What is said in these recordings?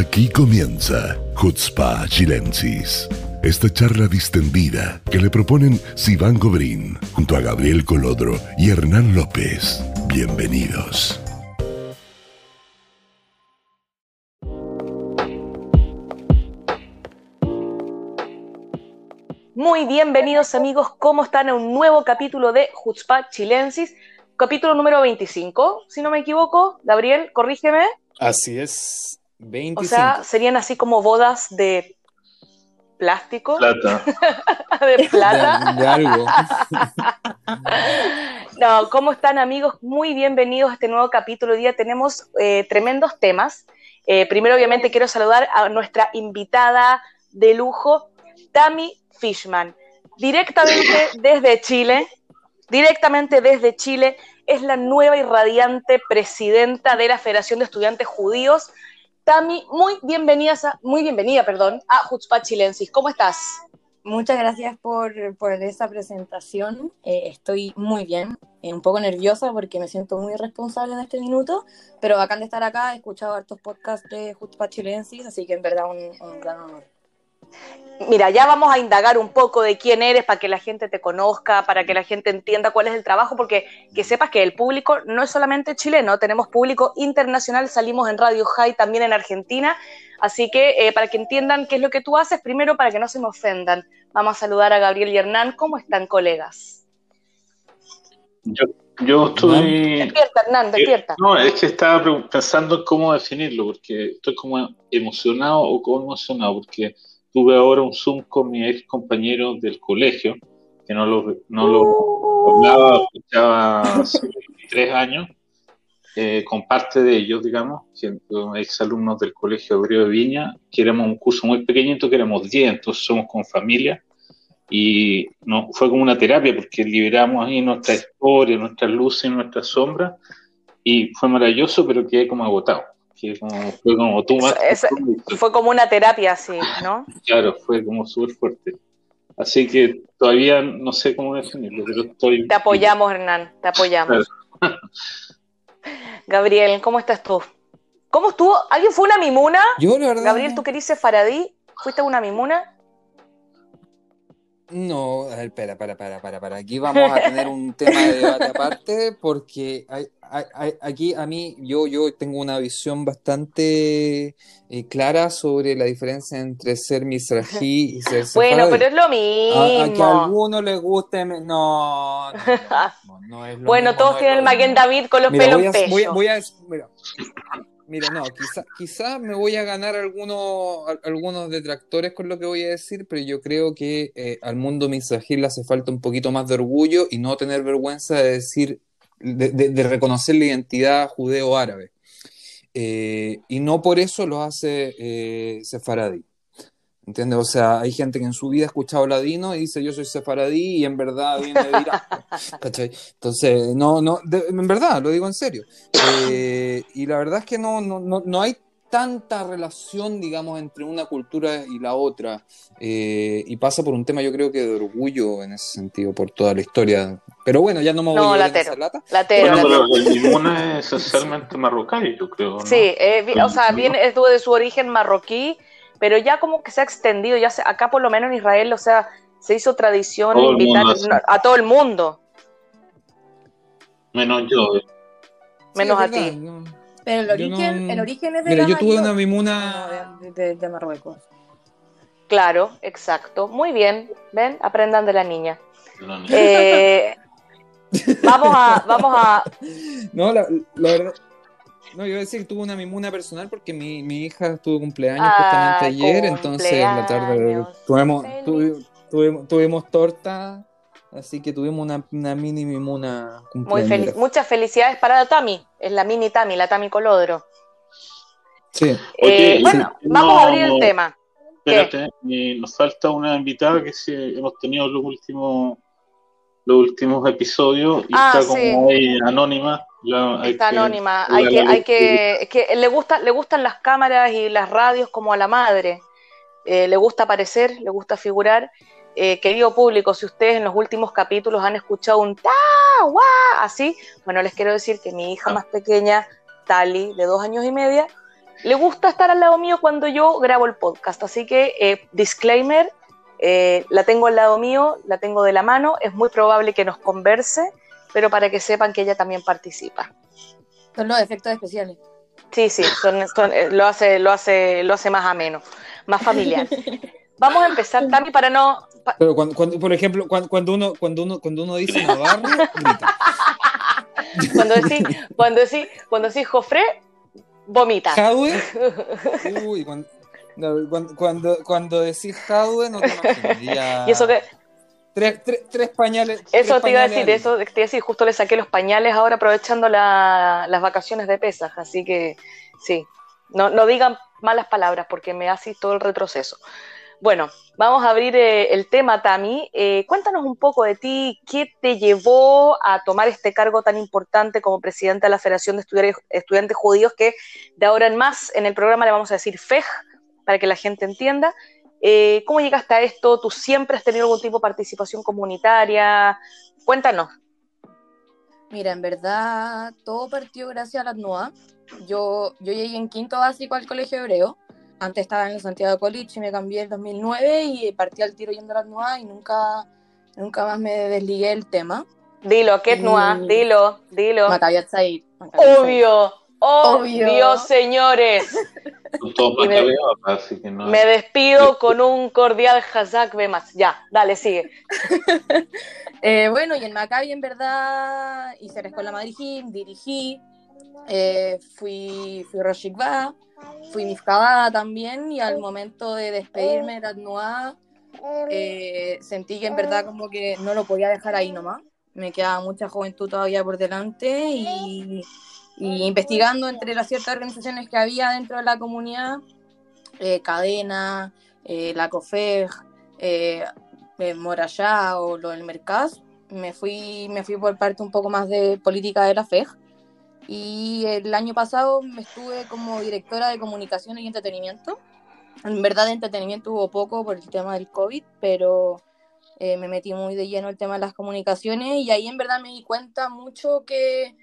Aquí comienza Hutzpa Chilensis. Esta charla distendida que le proponen Sivan Gobrín junto a Gabriel Colodro y Hernán López. Bienvenidos. Muy bienvenidos amigos, ¿cómo están a un nuevo capítulo de Hutzpa Chilensis? Capítulo número 25, si no me equivoco. Gabriel, corrígeme. Así es, 25. O sea, serían así como bodas de plástico. Plata. de plata. De, de algo. no, ¿cómo están amigos? Muy bienvenidos a este nuevo capítulo. Hoy día tenemos eh, tremendos temas. Eh, primero, obviamente, quiero saludar a nuestra invitada de lujo, Tami Fishman, directamente desde Chile. Directamente desde Chile, es la nueva y radiante presidenta de la Federación de Estudiantes Judíos. Tami, muy bienvenida, muy bienvenida, perdón, a Hutzpah Chilensis. ¿Cómo estás? Muchas gracias por, por esa presentación. Eh, estoy muy bien, eh, un poco nerviosa porque me siento muy responsable en este minuto, pero bacán de estar acá. He escuchado hartos podcasts de Hutzpah Chilensis, así que en verdad un, un gran honor. Mira, ya vamos a indagar un poco de quién eres para que la gente te conozca, para que la gente entienda cuál es el trabajo, porque que sepas que el público no es solamente chileno, tenemos público internacional, salimos en Radio High también en Argentina, así que eh, para que entiendan qué es lo que tú haces, primero para que no se me ofendan, vamos a saludar a Gabriel y Hernán, ¿cómo están colegas? Yo, yo estoy... Despierta, Hernán, despierta. No, es que estaba pensando en cómo definirlo, porque estoy como emocionado o conmocionado, porque tuve ahora un Zoom con mi ex compañero del colegio, que no lo, no lo hablaba, escuchaba hace 23 años, eh, con parte de ellos, digamos, ex alumnos del colegio Hebreo de Viña, que éramos un curso muy pequeñito, que éramos 10, entonces somos con familia, y no, fue como una terapia, porque liberamos ahí nuestra historia, nuestras luces nuestras sombras, y fue maravilloso, pero quedé como agotado que como, fue como tú más. Es, fue como una terapia, así, ¿no? Claro, fue como súper fuerte. Así que todavía no sé cómo definirlo, pero estoy. Te apoyamos, Hernán, te apoyamos. Claro. Gabriel, ¿cómo estás tú? ¿Cómo estuvo? ¿Alguien fue una mimuna? Yo, la verdad. Gabriel, ¿tú querís ser faradí? ¿Fuiste una mimuna? No, a ver, espera, para, para, para, para. Aquí vamos a tener un tema de debate aparte porque hay, hay, aquí a mí yo, yo tengo una visión bastante eh, clara sobre la diferencia entre ser misrají y ser Bueno, pero es lo mismo. A, a que a algunos les guste, no, no, no, no es lo Bueno, mismo, todos tienen el. Maguen David con los Mira, pelos voy a, voy a- mira, mira, no, quizá, quizá me voy a ganar algunos, al- algunos detractores con lo que voy a decir, pero yo creo que eh, al mundo misrajil le hace falta un poquito más de orgullo y no tener vergüenza de decir, de, reconocer la identidad judeo-árabe. Eh, y no por eso lo hace eh. ¿Entiendes? O sea, hay gente que en su vida ha escuchado ladino y dice yo soy sefaradí y en verdad viene de Irak. ¿cachai? Entonces, no, no, de- en verdad, lo digo en serio. Eh, y la verdad es que no, no, no, no hay tanta relación, digamos, entre una cultura y la otra. Eh, y pasa por un tema, yo creo que de orgullo en ese sentido, por toda la historia. Pero bueno, ya no me voy No, a latero. esa lata. La tela. Bueno, pero el limona es esencialmente marroquí, yo creo. ¿no? Sí, eh, vi- o sea, viene, estuvo de su origen marroquí, pero ya como que se ha extendido, ya se- acá por lo menos en Israel, o sea, se hizo tradición Todo invitar a todo el mundo, Menos yo. eh. menos Sí, a ti. no. Pero el origen, no- el origen es de Mira, la yo tuve una mimuna. No, de, de- de Marruecos. Claro, exacto. Muy bien, ven, aprendan de la niña. Eh, vamos a, vamos a, No, la, la verdad. No, yo iba a decir que tuve una mimuna personal porque mi, mi hija tuvo cumpleaños Ah, justamente ayer, entonces en la tarde cumpleaños. tuvimos, tuvimos, tuvimos torta, así que tuvimos una, una mini mimuna muy cumpleaños. feliz, muchas felicidades para la Tami, es la mini Tami, la Tami Colodro. Sí. Oye, Eh, bueno, no, vamos a abrir el tema. Espérate, eh, nos falta una invitada que sí hemos tenido los últimos los últimos episodios y Ah, está como sí. ahí anónima. La- hay Está que- anónima, hay que, hay que, es que le gusta, le gustan las cámaras y las radios como a la madre. Eh, le gusta aparecer, le gusta figurar. Eh, querido público, si ustedes en los últimos capítulos han escuchado un ta, guá, así, bueno, les quiero decir que mi hija más pequeña, Tali, de dos años y media, le gusta estar al lado mío cuando yo grabo el podcast. Así que, eh, disclaimer, eh, la tengo al lado mío, la tengo de la mano, es muy probable que nos converse, pero para que sepan que ella también participa. Son los efectos especiales. Sí, sí, eh, lo, hace, lo, hace, lo hace más ameno, más familiar. Vamos a empezar, Tami, para no... Pero cuando, por ejemplo, cuando, uno, cuando, uno, cuando uno dice Navarro, grita. Cuando decís, cuando decís, cuando decís Jofre, vomita. ¿Jadwe? Uy, cuando, cuando, cuando, decís Jadwe, no te imaginas. Y eso que... Tres, tres, tres pañales. Eso te iba a decir, eso te iba a decir, justo le saqué los pañales ahora aprovechando la, las vacaciones de pesas, así que sí, no, no digan malas palabras porque me hace todo el retroceso. Bueno, vamos a abrir eh, el tema, Tami. Eh, cuéntanos un poco de ti, qué te llevó a tomar este cargo tan importante como presidenta de la Federación de Estudiantes, Judíos, que de ahora en más en el programa le vamos a decir FEJ, para que la gente entienda. Eh, ¿Cómo llegaste a esto? ¿Tú siempre has tenido algún tipo de participación comunitaria? Cuéntanos. Mira, en verdad todo partió gracias a la NOA. Yo, yo llegué en quinto básico al colegio hebreo antes estaba en el Santiago College y me cambié en 2009 y partí al tiro yendo a la NUA y nunca, nunca más me desligué del tema. Dilo, ¿qué NUA? Dilo, dilo. Maccabi Said. Obvio, obvio, señores. me, me, despido con un cordial Hazak Bemas. Ya, dale, sigue. eh, bueno, y en Maccabi en verdad hice la escuela Madrid dirigí, eh, fui, fui Roshikba, fui Mifkabada también y al momento de despedirme de Atnua eh, sentí que en verdad como que no lo podía dejar ahí nomás. Me quedaba mucha juventud todavía por delante y, investigando entre las ciertas organizaciones que había dentro de la comunidad, eh, Cadena, eh, la COFEG, eh, Morayá o lo del Mercaz, me fui, me fui por parte un poco más de política de la FEG y el año pasado me estuve como directora de comunicación y entretenimiento. En verdad de entretenimiento hubo poco por el tema del COVID, pero eh, me metí muy de lleno el tema de las comunicaciones y ahí en verdad me di cuenta mucho que,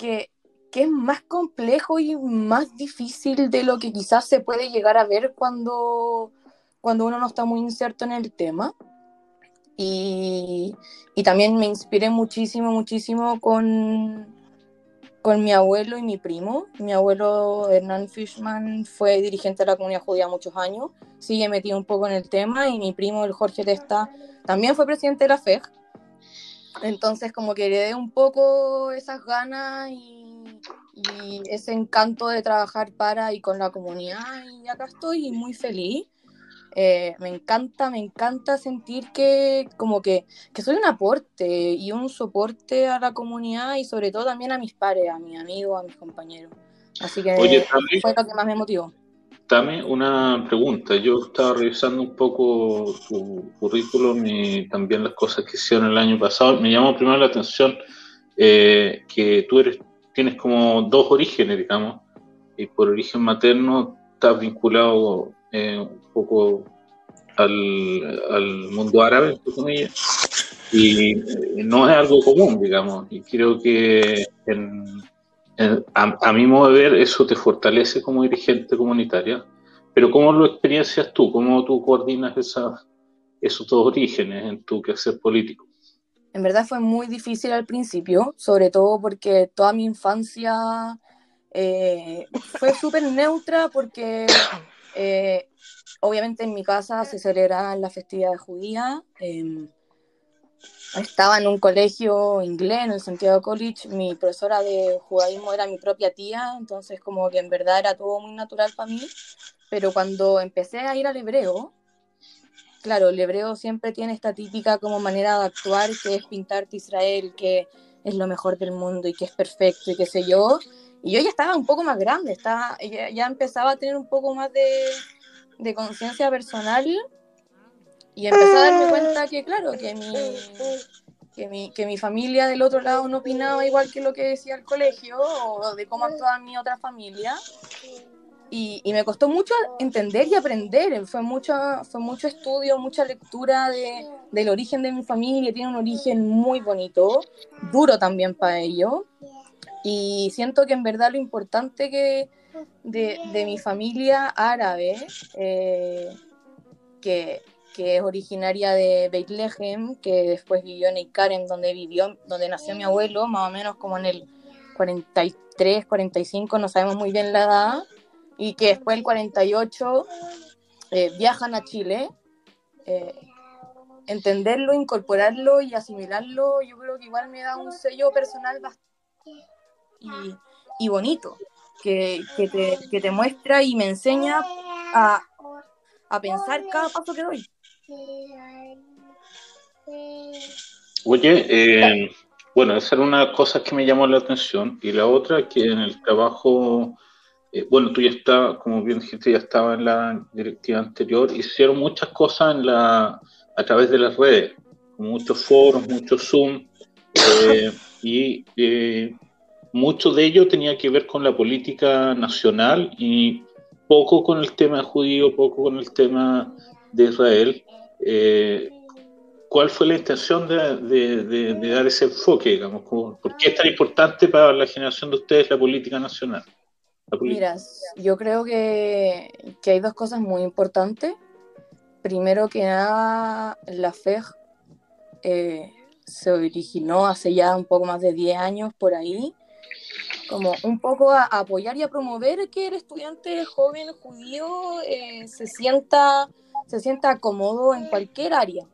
que, que, es más complejo y más difícil de lo que quizás se puede llegar a ver cuando, cuando uno no está muy inserto en el tema. Y, y también me inspiré muchísimo, muchísimo con, con mi abuelo y mi primo. Mi abuelo Hernán Fishman fue dirigente de la comunidad judía muchos años, sigue metido un poco en el tema, y mi primo, el Jorge Testa, también fue presidente de la FEG. Entonces, como que heredé un poco esas ganas y, y, ese encanto de trabajar para y con la comunidad, y acá estoy muy feliz. Eh, me encanta, me encanta sentir que como que, que, soy un aporte y un soporte a la comunidad y sobre todo también a mis pares, a mis amigos, a mis compañeros. Así que fue lo que más me motivó. También una pregunta. Yo estaba revisando un poco tu currículum y también las cosas que hicieron el año pasado. Me llamó primero la atención eh, que tú eres, tienes como dos orígenes, digamos, y por origen materno estás vinculado eh, un poco al, mundo árabe, y no es algo común, digamos, y creo que a, mi modo de ver eso te fortalece como dirigente comunitaria, pero ¿cómo lo experiencias tú? ¿Cómo tú coordinas esa, esos dos orígenes en tu quehacer político? En verdad fue muy difícil al principio, sobre todo porque toda mi infancia eh, fue súper neutra porque eh, obviamente en mi casa se celebraban las festividades judías. Eh, estaba en un colegio inglés, en el Santiago College. Mi profesora de judaísmo era mi propia tía, entonces como que en verdad era todo muy natural para mí. Pero cuando empecé a ir al hebreo, claro, el hebreo siempre tiene esta típica como manera de actuar, que es pintarte Israel, que es lo mejor del mundo y que es perfecto y qué sé yo. Y yo ya estaba un poco más grande, estaba, ya, empezaba a tener un poco más de, de conciencia personal y empecé a darme cuenta que, claro, que mi, que mi, que mi familia del otro lado no opinaba igual que lo que decía el colegio o de cómo actuaba mi otra familia. Y, y, me costó mucho entender y aprender. Fue mucho, fue mucho estudio, mucha lectura de, del origen de mi familia. Tiene un origen muy bonito, duro también para ello. Y siento que en verdad lo importante que, de, de mi familia árabe, eh, que, que es originaria de Bethlehem, que después vivió en Icarem, donde vivió, donde nació mi abuelo, más o menos como en el 43, 45, no sabemos muy bien la edad, y que después el 48 eh, viajan a Chile. Eh, entenderlo, incorporarlo y asimilarlo, yo creo que igual me da un sello personal bastante y, bonito, que, te, muestra y me enseña a pensar cada paso que doy. Oye, eh, bueno, esa era una cosa que me llamó la atención. Y la otra, que en el trabajo, eh, bueno, tú ya estabas, como bien dijiste, ya estaba en la directiva anterior, hicieron muchas cosas a través de las redes, muchos foros, muchos Zoom, eh, y mucho de ello tenía que ver con la política nacional y poco con el tema judío, poco con el tema de Israel. Eh, ¿Cuál fue la intención de, dar ese enfoque, digamos? ¿Por qué es tan importante para la generación de ustedes la política nacional? Mira, yo creo que, hay dos cosas muy importantes. Primero que nada, la FEG eh, se originó hace ya un poco más de 10 años por ahí, como un poco a, apoyar y a promover que el estudiante joven judío eh, se sienta se sienta cómodo en cualquier área.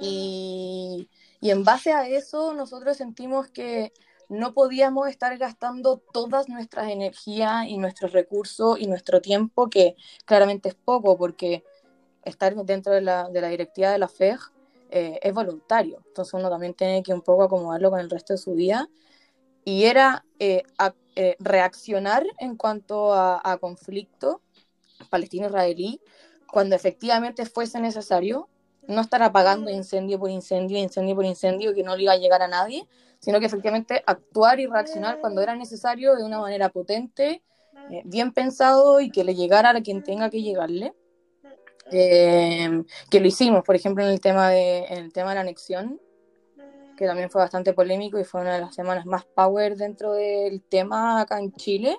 Y, y, en base a eso nosotros sentimos que no podíamos estar gastando todas nuestras energías y nuestros recursos y nuestro tiempo, que claramente es poco, porque estar dentro de la, de la directiva de la FEG eh, es voluntario. Entonces uno también tiene que un poco acomodarlo con el resto de su vida. Y era eh, eh, reaccionar en cuanto a, conflicto palestino-israelí cuando efectivamente fuese necesario, no estar apagando incendio por incendio, incendio por incendio, que no le iba a llegar a nadie, sino que efectivamente actuar y reaccionar cuando era necesario de una manera potente, eh, bien pensado y que le llegara a quien tenga que llegarle. Que lo hicimos, por ejemplo, en el, tema de, en el tema de la anexión, que también fue bastante polémico y fue una de las semanas más power dentro del tema acá en Chile.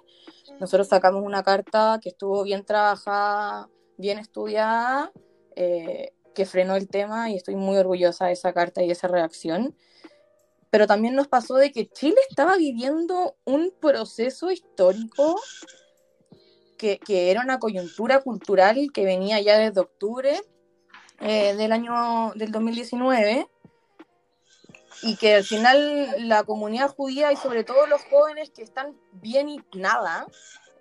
Nosotros sacamos una carta que estuvo bien trabajada bien estudiada, eh, que frenó el tema y estoy muy orgullosa de esa carta y de esa reacción. Pero también nos pasó de que Chile estaba viviendo un proceso histórico que, que era una coyuntura cultural que venía ya desde octubre eh, del año del 2019 y que al final la comunidad judía y sobre todo los jóvenes que están bien y nada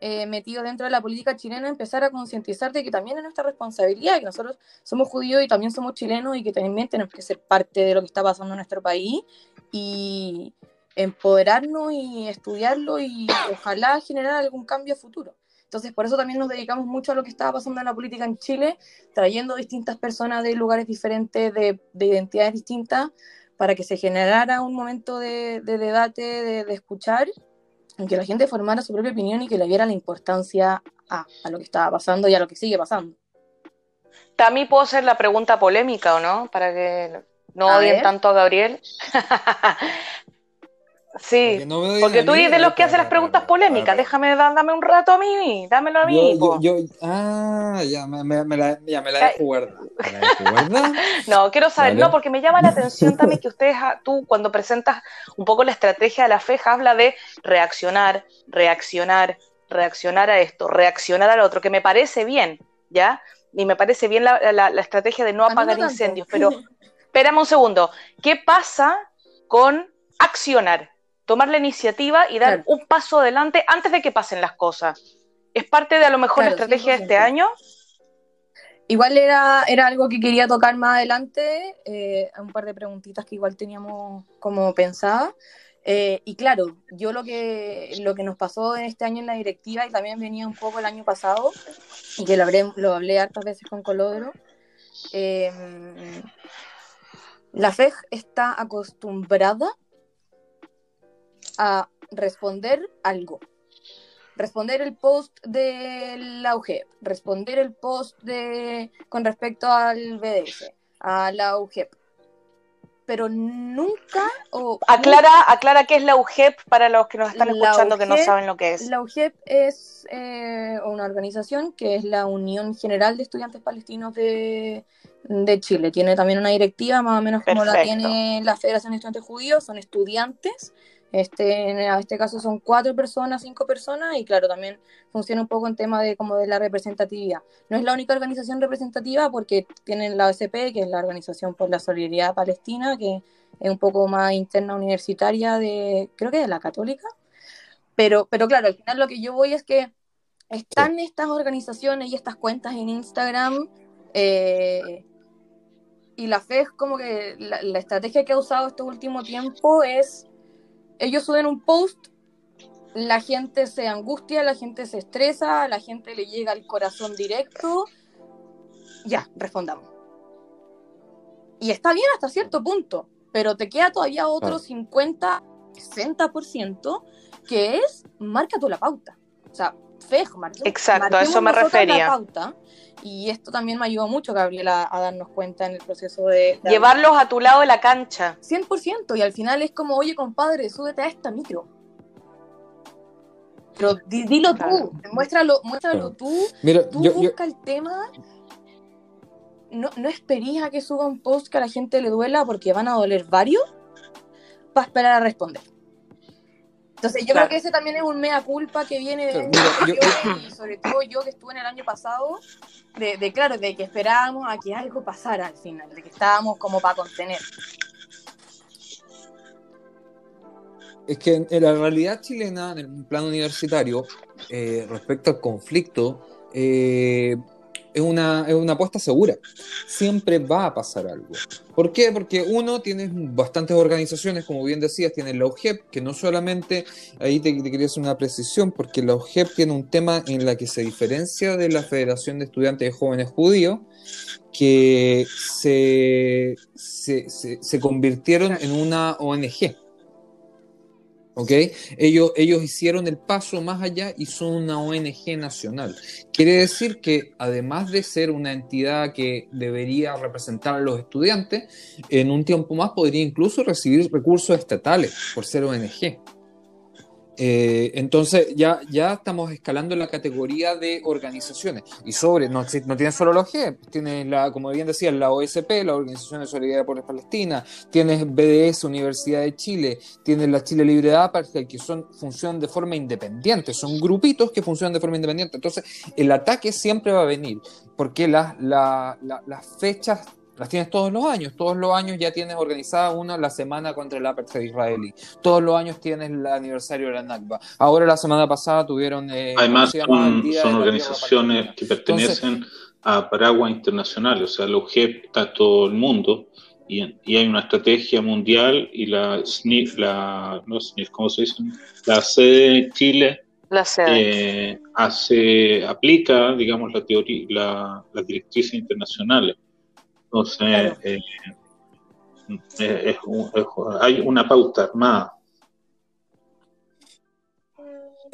eh, metido dentro de la política chilena, empezar a concientizar de que también es nuestra responsabilidad, que nosotros somos judíos y también somos chilenos y que también tenemos que ser parte de lo que está pasando en nuestro país y empoderarnos y estudiarlo y ojalá generar algún cambio futuro. Entonces, por eso también nos dedicamos mucho a lo que estaba pasando en la política en Chile, trayendo distintas personas de lugares diferentes, de, de identidades distintas, para que se generara un momento de, de debate, de, de escuchar que la gente formara su propia opinión y que le diera la importancia a, a, lo que estaba pasando y a lo que sigue pasando. También puedo hacer la pregunta polémica, ¿o no? Para que no a odien ver. tanto a Gabriel. Sí, porque, no porque tú eres de los que hace las preguntas polémicas. Déjame, dame un rato a mí, dámelo a mí. Yo, yo, yo, ah, ya me, me, me, la, ya me la dejo guardar. no, quiero saber, ¿Vale? no, porque me llama la atención también que ustedes, ah, tú cuando presentas un poco la estrategia de la FEJA, habla de reaccionar, reaccionar, reaccionar a esto, reaccionar al otro, que me parece bien, ¿ya? Y me parece bien la, la, la estrategia de no apagar no incendios, pero espérame un segundo, ¿qué pasa con accionar? Tomar la iniciativa y dar claro. un paso adelante antes de que pasen las cosas. ¿Es parte de a lo mejor claro, la estrategia 100%. de este año? Igual era, era algo que quería tocar más adelante, eh, un par de preguntitas que igual teníamos como pensada. Eh, y claro, yo lo que, lo que nos pasó en este año en la directiva y también venía un poco el año pasado, y que lo hablé, lo hablé hartas veces con Colodro, eh, la FEG está acostumbrada a responder algo. Responder el post de la UGEP, responder el post de con respecto al BDS, a la UGEP. pero nunca... O, aclara, aclara qué es la UGEP para los que nos están escuchando que no saben lo que es. La UGEP es eh, una organización que es la Unión General de Estudiantes Palestinos de, de Chile. Tiene también una directiva más o menos como la tiene la Federación de Estudiantes Judíos, son estudiantes. Este, en este caso son cuatro personas, cinco personas, y claro, también funciona un poco en tema de como de la representatividad. No es la única organización representativa porque tienen la OSP, que es la Organización por la Solidaridad Palestina, que es un poco más interna universitaria de, creo que de la católica. Pero, pero claro, al final lo que yo voy es que están estas organizaciones y estas cuentas en Instagram eh, y la fe es como que la, la estrategia que ha usado este último tiempo es, ellos suben un post, la gente se angustia, la gente se estresa, la gente le llega al corazón directo, ya, respondamos. Y está bien hasta cierto punto, pero te queda todavía otro Claro. 50, 60% que es marca tú la pauta. O sea, fejo, marquemos, Exacto, a eso me refería. La pauta, y esto también me ayudó mucho, Gabriela, a darnos cuenta en el proceso de... de Llevarlos a tu lado de la cancha. 100%, y al final es como, oye, compadre, súbete a esta micro. Pero di- dilo Claro. tú, muéstralo, muéstralo Claro. tú, Mira, tú yo, yo- busca el tema. No, no esperís a que suba un post que a la gente le duela porque van a doler varios para esperar a responder. Entonces yo Claro. creo que ese también es un mea culpa que viene de mira, yo- y sobre todo yo que estuve en el año pasado, de, de, claro, de que esperábamos a que algo pasara al final, de que estábamos como para contener. Es que en, en la realidad chilena, en el plano universitario, eh, respecto al conflicto, eh, es, una, es una apuesta segura. Siempre va a pasar algo. ¿Por qué? Porque uno, tienes bastantes organizaciones, como bien decías, tienes la UGEP, que no solamente, ahí te, te quería hacer una precisión, porque la UGEP tiene un tema en la que se diferencia de la Federación de Estudiantes de Jóvenes Judíos, que se, se, se, se convirtieron en una ONG. ¿Ok? Ellos, ellos hicieron el paso más allá y son una ONG nacional. Quiere decir que además de ser una entidad que debería representar a los estudiantes, en un tiempo más podría incluso recibir recursos estatales por ser ONG. Eh, entonces ya, ya estamos escalando la categoría de organizaciones y sobre, no, no tiene solo la OG, tiene la, como bien decía, la OSP, la Organización de Solidaridad por Palestina, tienes BDS, Universidad de Chile, tienes la Chile Libre de Apartheid, que son, funcionan de forma independiente, son grupitos que funcionan de forma independiente. Entonces, el ataque siempre va a venir, porque las, la- la- las fechas las tienes todos los años. Todos los años ya tienes organizada una la semana contra el apartheid israelí. Todos los años tienes el aniversario de la Nakba. Ahora la semana pasada tuvieron... eh, Además, son, organizaciones que pertenecen a paraguas internacionales, o sea, la UGEP está todo el mundo y, y hay una estrategia mundial y la SNIF, la, no SNIF, ¿cómo se dice? La sede de Chile La sede. eh, hace, aplica, digamos, la teoría, la, las directrices internacionales. Entonces, Claro. eh, eh, es un- es- hay una pauta armada.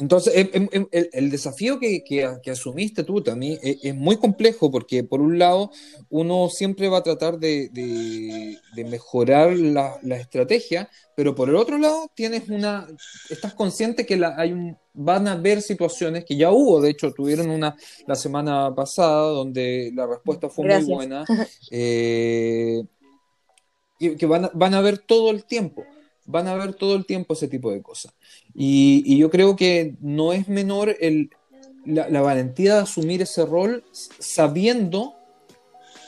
Entonces, em- em- em- el, el desafío que, que- que asumiste tú también es, es muy complejo porque, por un lado, uno siempre va a tratar de, de- de mejorar la, la estrategia, pero por el otro lado, tienes una, estás consciente que la- hay un, van a haber situaciones que ya hubo, de hecho, tuvieron una la semana pasada donde la respuesta fue Gracias. muy buena, eh, y que van a, van a ver todo el tiempo. Van a ver todo el tiempo ese tipo de cosas. Y, y yo creo que no es menor el, la, la valentía de asumir ese rol sabiendo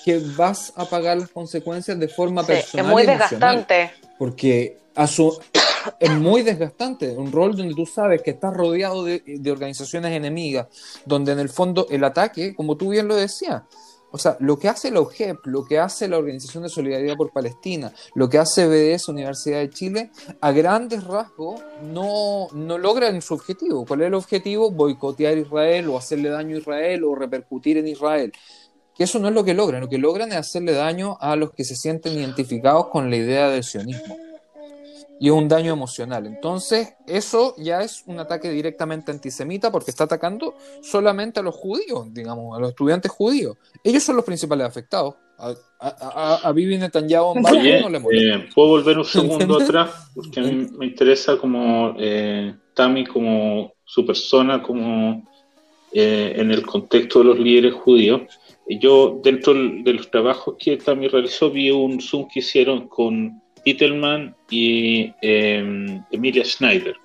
que vas a pagar las consecuencias de forma Sí, es personal. muy desgastante. Porque asu- es muy desgastante, un rol donde tú sabes que estás rodeado de, de organizaciones enemigas, donde en el fondo el ataque, como tú bien lo decías, o sea, lo que hace la OGEP, lo que hace la Organización de Solidaridad por Palestina, lo que hace BDS Universidad de Chile, a grandes rasgos no, no logran su objetivo. ¿Cuál es el objetivo? Boicotear Israel o hacerle daño a Israel o repercutir en Israel. Que eso no es lo que logran, lo que logran es hacerle daño a los que se sienten identificados con la idea del sionismo. Y es un daño emocional. Entonces, eso ya es un ataque directamente antisemita porque está atacando solamente a los judíos, digamos, a los estudiantes judíos. Ellos son los principales afectados. A, Vivi Netanyahu Oye, eh, ¿Puedo volver un segundo atrás? Porque a mí me interesa como eh, Tami, como su persona, como eh, en el contexto de los líderes judíos. Yo, dentro de los trabajos que Tami realizó, vi un Zoom que hicieron con Titelman y em, Emilia Schneider,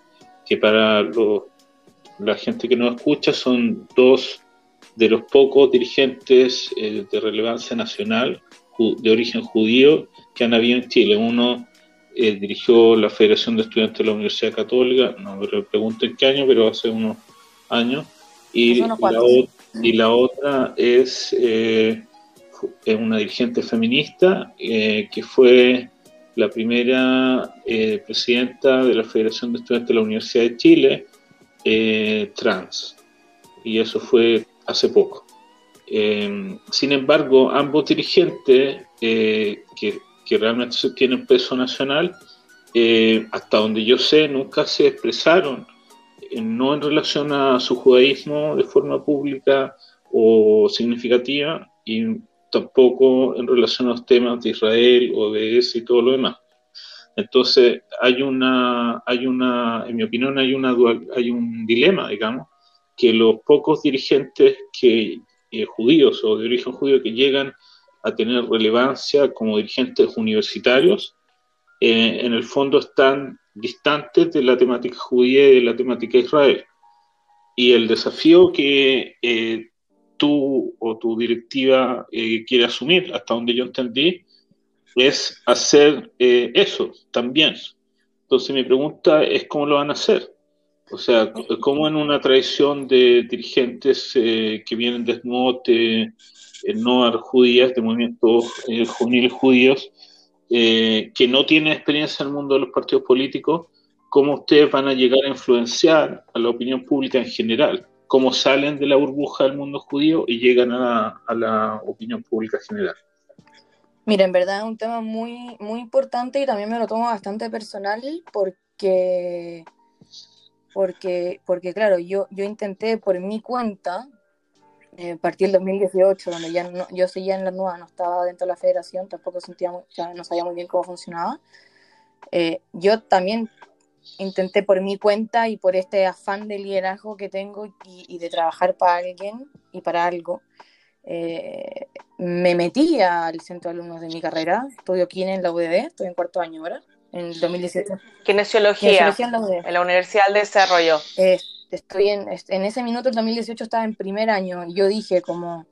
que para la gente que no escucha son dos de los pocos dirigentes eh, de relevancia nacional de origen judío que han habido en Chile. Uno eh, dirigió la Federación de Estudiantes de la Universidad Católica, no me pregunto en qué año, pero hace unos años. Y, la, y la, otra es eh, una dirigente feminista que fue la primera presidenta de la Federación de Estudiantes de la Universidad de Chile, trans. Y eso fue hace poco. Eh, sin embargo, ambos dirigentes eh, que, realmente tienen peso nacional, eh, hasta donde yo sé, nunca se expresaron, no en relación a su judaísmo de forma pública o significativa, y tampoco en relación a los temas de Israel, o de ese y todo lo demás. Entonces, hay una, hay una, en mi opinión, hay, una hay un dilema, digamos, que los pocos dirigentes que, eh, judíos o de origen judío que llegan a tener relevancia como dirigentes universitarios, eh, en el fondo están distantes de la temática judía y de la temática de Israel. Y el desafío que eh, tú o tu directiva quiere asumir, hasta donde yo entendí, es hacer eso también. Entonces mi pregunta es cómo lo van a hacer. O sea, como en una tradición de dirigentes eh, que vienen de no judías, de movimientos eh, juveniles judíos, eh, que no tienen experiencia en el mundo de los partidos políticos, ¿cómo ustedes van a llegar a influenciar a la opinión pública en general? ¿Cómo salen de la burbuja del mundo judío y llegan a, a la opinión pública general? Mira, en verdad es un tema muy, muy importante y también me lo tomo bastante personal porque porque, porque claro, yo, yo intenté por mi cuenta, eh, partir del 2018, donde ya no, yo seguía en la nueva, no estaba dentro de la federación, tampoco sentía, ya no sabía muy bien cómo funcionaba. Eh, yo también intenté por mi cuenta y por este afán de liderazgo que tengo y, de trabajar para alguien y para algo, eh, me metí al centro de alumnos de mi carrera, estudio aquí en la UDD, estoy en cuarto año ahora, en 2017. Kinesiología, en, la Universidad de Desarrollo. estoy en, en ese minuto, el 2018, estaba en primer año. Yo dije como,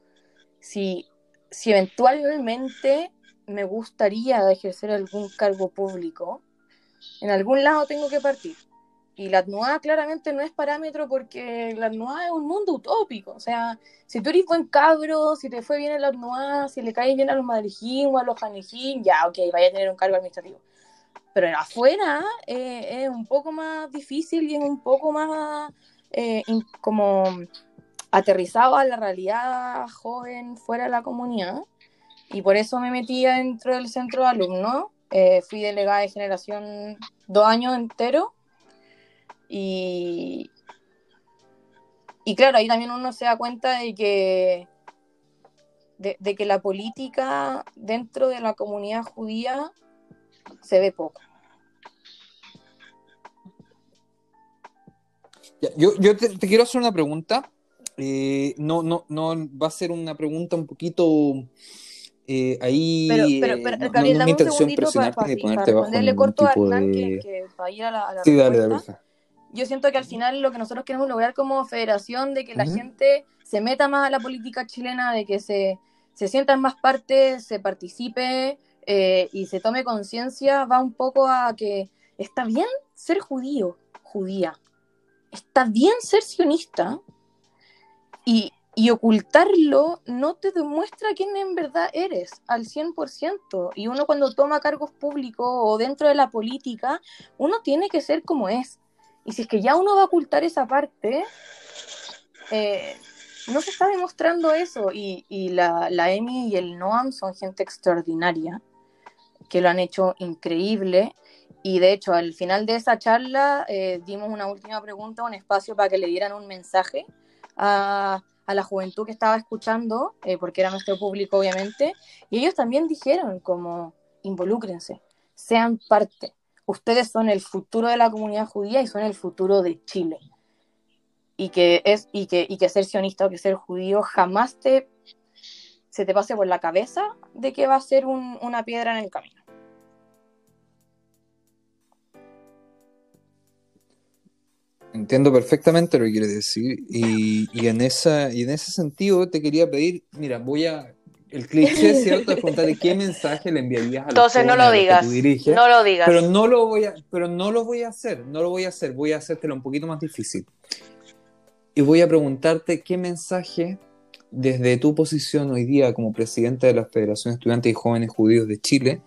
si, si eventualmente me gustaría ejercer algún cargo público, en algún lado tengo que partir. Y la ADNUA claramente no es parámetro porque la ADNUA es un mundo utópico. O sea, si tú eres buen cabro, si te fue bien en la ADNUA, si le caes bien a los madrijín o a los janejín, ya, ok, vaya a tener un cargo administrativo pero afuera eh, es un poco más difícil y es un poco más eh, como aterrizado a la realidad joven fuera de la comunidad. Y por eso me metí dentro del centro de alumnos. Eh, fui delegada de generación dos años enteros. Y, y claro, ahí también uno se da cuenta de que, de que la política dentro de la comunidad judía se ve poco. yo, yo te, quiero hacer una pregunta. Eh, no, no, no va a ser una pregunta un poquito eh, ahí. Pero, pero, pero no, Gabriel, dame un segundito para, para, para responderle corto a Hernán de... que, que para ir a la, a la sí, dale, dale, Yo siento que al final lo que nosotros queremos lograr como federación de que la gente se meta más a la política chilena, de que se, se sientan más parte, se participe, eh, y se tome conciencia va un poco a que está bien ser judío, judía, está bien ser sionista y, y ocultarlo no te demuestra quién en verdad eres al 100%. Y uno cuando toma cargos públicos o dentro de la política, uno tiene que ser como es. Y si es que ya uno va a ocultar esa parte, eh, no se está demostrando eso. Y, y la, la, EMI y el NOAM son gente extraordinaria que lo han hecho increíble. Y de hecho, al final de esa charla eh, dimos una última pregunta, un espacio para que le dieran un mensaje a, a la juventud que estaba escuchando, eh, porque era nuestro público obviamente, y ellos también dijeron como, involúcrense, sean parte. Ustedes son el futuro de la comunidad judía y son el futuro de Chile. Y que, es, y que, y que ser sionista o que ser judío jamás te, se te pase por la cabeza de que va a ser un, una piedra en el camino. Entiendo perfectamente lo que quieres decir y, y, en esa, y en ese sentido te quería pedir, mira, voy a... El cliché, ¿cierto? Es preguntarle qué mensaje le enviarías a Entonces no lo digas, diriges, no lo digas. Pero no lo, voy a, pero no lo voy a hacer, no lo voy a hacer, voy a hacértelo un poquito más difícil. Y voy a preguntarte qué mensaje, desde tu posición hoy día como presidente de la Federación de Estudiantes y Jóvenes Judíos de Chile,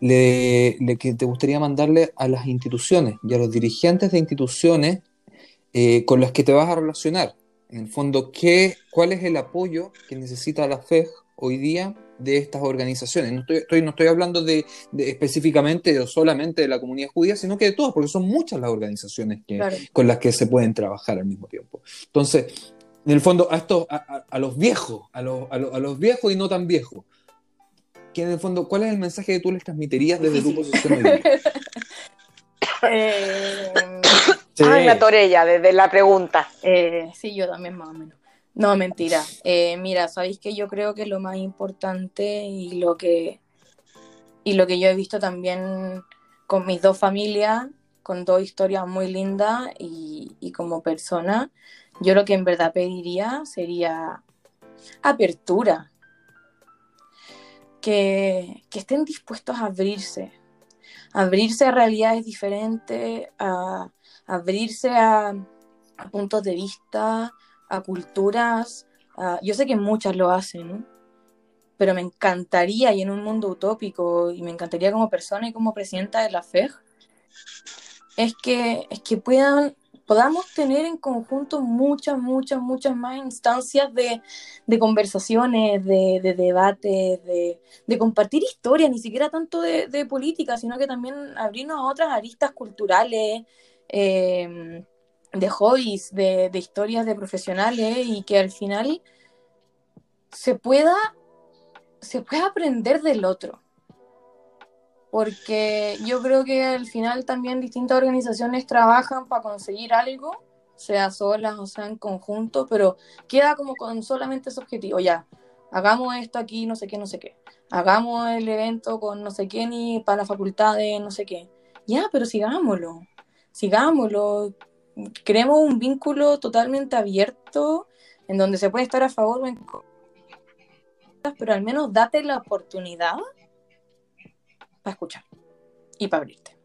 le, le, que te gustaría mandarle a las instituciones y a los dirigentes de instituciones eh, con las que te vas a relacionar. En el fondo, ¿qué, ¿cuál es el apoyo que necesita la FEJ hoy día de estas organizaciones? No estoy, estoy no estoy hablando de, de, específicamente o solamente de la comunidad judía, sino que de todas, porque son muchas las organizaciones que, claro. con las que se pueden trabajar al mismo tiempo. Entonces, en el fondo, a, estos, a, a, a los viejos, a los, a los, a los viejos y no tan viejos, que en el fondo, ¿cuál es el mensaje que tú les transmitirías desde tu posición hoy eh, sí. Ay, me atoré ya desde la pregunta. Eh, sí, yo también más o menos. No, mentira. Eh, mira, sabéis que yo creo que lo más importante y lo que y lo que yo he visto también con mis dos familias, con dos historias muy lindas y, y como persona, yo lo que en verdad pediría sería apertura que, estén dispuestos a abrirse, abrirse a realidades diferentes, a, abrirse a, puntos de vista, a culturas. Yo sé que muchas lo hacen, pero me encantaría, y en un mundo utópico, y me encantaría como persona y como presidenta de la FEG, es que, es que puedan podamos tener en conjunto muchas, muchas, muchas más instancias de, de conversaciones, de, de debates, de, de, compartir historias, ni siquiera tanto de, política, sino que también abrirnos a otras aristas culturales, eh, de hobbies, de, de historias de profesionales y que al final se pueda, se pueda aprender del otro porque yo creo que al final también distintas organizaciones trabajan para conseguir algo, sea solas o sea en conjunto, pero queda como con solamente ese objetivo, ya, hagamos esto aquí, no sé qué, no sé qué, hagamos el evento con no sé qué ni para la facultad de no sé qué, ya, pero sigámoslo, sigámoslo, creemos un vínculo totalmente abierto en donde se puede estar a favor o en contra, pero al menos date la oportunidad para escuchar y para abrirte.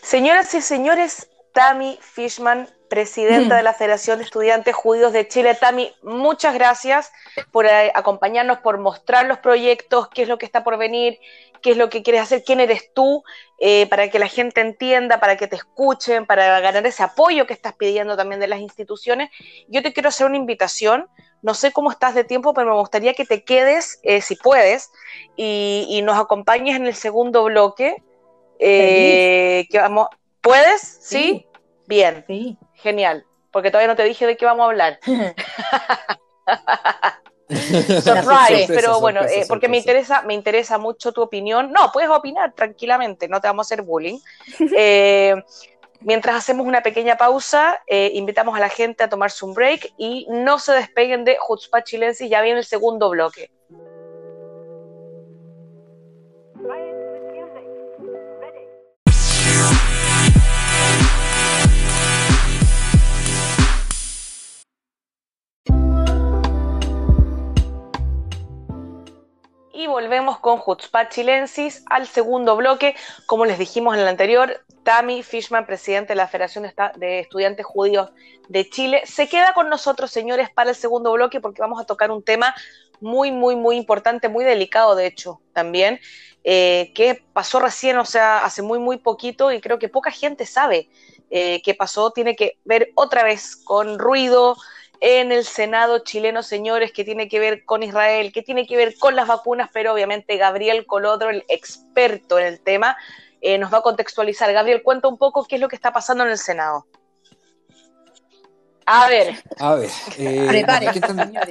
Señoras y señores, Tami Fishman, presidenta mm. de la Federación de Estudiantes Judíos de Chile. Tami, muchas gracias por eh, acompañarnos, por mostrar los proyectos, qué es lo que está por venir, qué es lo que quieres hacer, quién eres tú, eh, para que la gente entienda, para que te escuchen, para ganar ese apoyo que estás pidiendo también de las instituciones. Yo te quiero hacer una invitación no sé cómo estás de tiempo, pero me gustaría que te quedes, eh, si puedes, y, y, nos acompañes en el segundo bloque. Eh, que vamos, ¿Puedes? ¿Sí? sí. Bien. Sí. Genial. Porque todavía no te dije de qué vamos a hablar. Surprise, pero bueno, sorpresa, eh, porque me interesa, me interesa mucho tu opinión. No, puedes opinar tranquilamente, no te vamos a hacer bullying. eh, Mientras hacemos una pequeña pausa, eh, invitamos a la gente a tomarse un break y no se despeguen de Jutzpah Chilensis, ya viene el segundo bloque. Volvemos con Jutzpah Chilensis al segundo bloque. Como les dijimos en el anterior, Tami Fishman, presidente de la Federación de Estudiantes Judíos de Chile, se queda con nosotros, señores, para el segundo bloque porque vamos a tocar un tema muy, muy, muy importante, muy delicado, de hecho, también, eh, que pasó recién, o sea, hace muy, muy poquito y creo que poca gente sabe eh, qué pasó. Tiene que ver otra vez con ruido, en el Senado chileno, señores, que tiene que ver con Israel, que tiene que ver con las vacunas, pero obviamente Gabriel Colodro, el experto en el tema, eh, nos va a contextualizar. Gabriel, cuenta un poco qué es lo que está pasando en el Senado. A ver. A ver. Eh,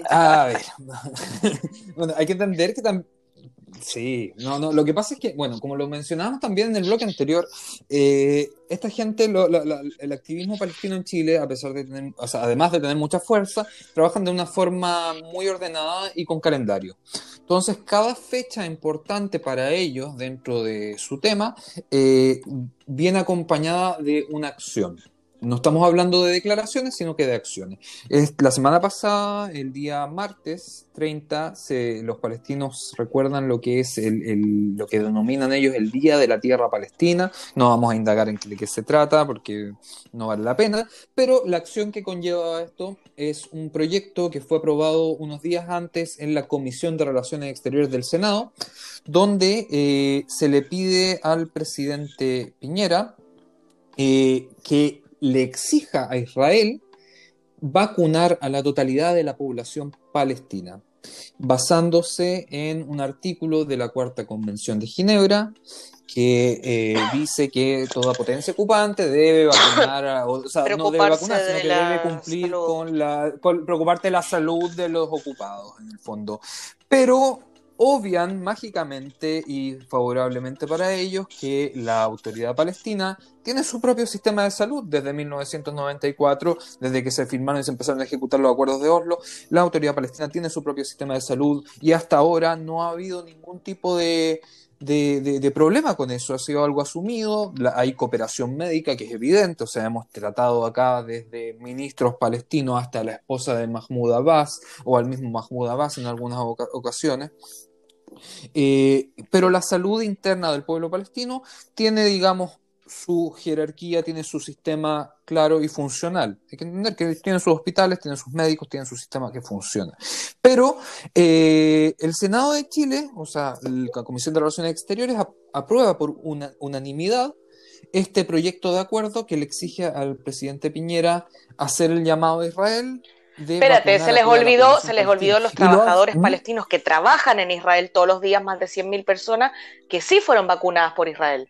a ver. bueno, hay que entender que también Sí, no, no, lo que pasa es que, bueno, como lo mencionábamos también en el bloque anterior, eh, esta gente, el activismo palestino en Chile, a pesar de tener, o sea, además de tener mucha fuerza, trabajan de una forma muy ordenada y con calendario. Entonces, cada fecha importante para ellos dentro de su tema eh, viene acompañada de una acción. No estamos hablando de declaraciones, sino que de acciones. la semana pasada, el día martes 30, los palestinos recuerdan lo que es el, lo que denominan ellos el Día de la Tierra Palestina. No vamos a indagar en qué, qué se trata porque no vale la pena, pero la acción que conlleva esto es un proyecto que fue aprobado unos días antes en la Comisión de Relaciones Exteriores del Senado, donde eh, se le pide al presidente Piñera eh, que le exija a Israel vacunar a la totalidad de la población palestina, basándose en un artículo de la Cuarta Convención de Ginebra que eh, dice que toda potencia ocupante debe vacunar, o sea, no debe vacunar, sino que debe cumplir con la, preocuparte de la salud de los ocupados, en el fondo. Pero obvian mágicamente y favorablemente para ellos que la autoridad palestina tiene su propio sistema de salud desde 1994, desde que se firmaron y se empezaron a ejecutar los acuerdos de Oslo. La autoridad palestina tiene su propio sistema de salud y hasta ahora no ha habido ningún tipo de, de, problema con eso, ha sido algo asumido, hay cooperación médica que es evidente, o sea, hemos tratado acá desde ministros palestinos hasta la esposa de Mahmoud Abbas o al mismo Mahmoud Abbas en algunas ocasiones. Eh, pero la salud interna del pueblo palestino tiene, digamos, su jerarquía, tiene su sistema claro y funcional. Hay que entender que tienen sus hospitales, tienen sus médicos, tienen su sistema que funciona. Pero eh, el Senado de Chile, o sea, la Comisión de Relaciones Exteriores, aprueba por una, unanimidad este proyecto de acuerdo que le exige al presidente Piñera hacer el llamado a Israel. Espérate, se les olvidó, se les olvidó los trabajadores palestinos que trabajan en Israel todos los días, más de 100.000 personas, que sí fueron vacunadas por Israel.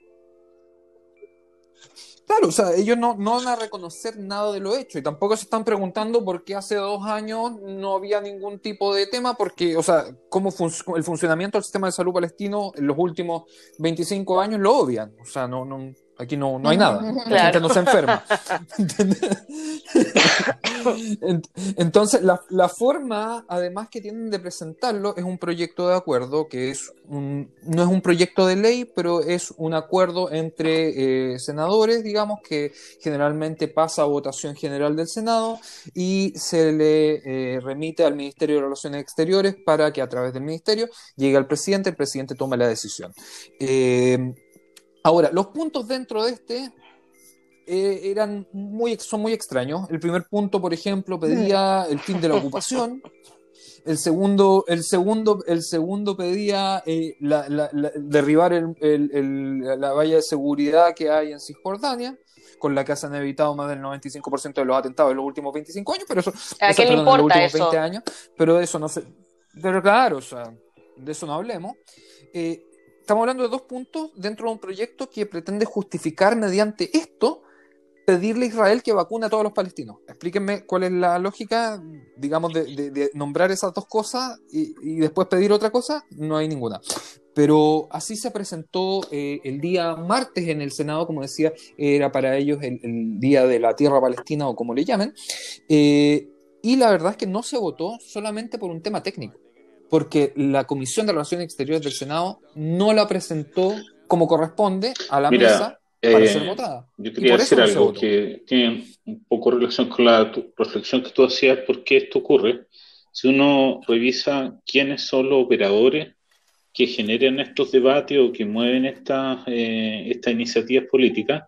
Claro, o sea, ellos no, no, van a reconocer nada de lo hecho y tampoco se están preguntando por qué hace dos años no había ningún tipo de tema, porque, o sea, cómo el funcionamiento del sistema de salud palestino en los últimos 25 años lo obvian. O sea, no, no, Aquí no, no hay nada. La gente no se enferma. Entonces, la, la, forma, además, que tienen de presentarlo es un proyecto de acuerdo, que es un, no es un proyecto de ley, pero es un acuerdo entre eh, senadores, digamos, que generalmente pasa a votación general del Senado y se le eh, remite al Ministerio de Relaciones Exteriores para que a través del Ministerio llegue al presidente, el presidente tome la decisión. Eh, Ahora, los puntos dentro de este eh, eran muy, son muy extraños. El primer punto, por ejemplo, pedía el fin de la ocupación. El segundo, el segundo, el segundo pedía eh, derribar la valla de seguridad que hay en Cisjordania, con la que se han evitado más del 95% de los atentados en los últimos 25 años, pero eso, ¿A qué le importa en los últimos 20 años, pero de eso no pero claro, o sea, de eso no hablemos. Eh, estamos hablando de dos puntos dentro de un proyecto que pretende justificar mediante esto pedirle a Israel que vacune a todos los palestinos. Explíquenme cuál es la lógica, digamos, de, nombrar esas dos cosas y, después pedir otra cosa. No hay ninguna. Pero así se presentó eh, el día martes en el Senado, como decía, era para ellos el, Día de la Tierra Palestina o como le llamen. Eh, y la verdad es que no se votó solamente por un tema técnico porque la Comisión de Relaciones Exteriores del Senado no la presentó como corresponde a la mesa para ser eh, votada. Yo quería decir algo que tiene un poco relación con la reflexión que tú hacías, por qué esto ocurre. Si uno revisa quiénes son los operadores que generan estos debates o que mueven estas eh, esta iniciativas políticas,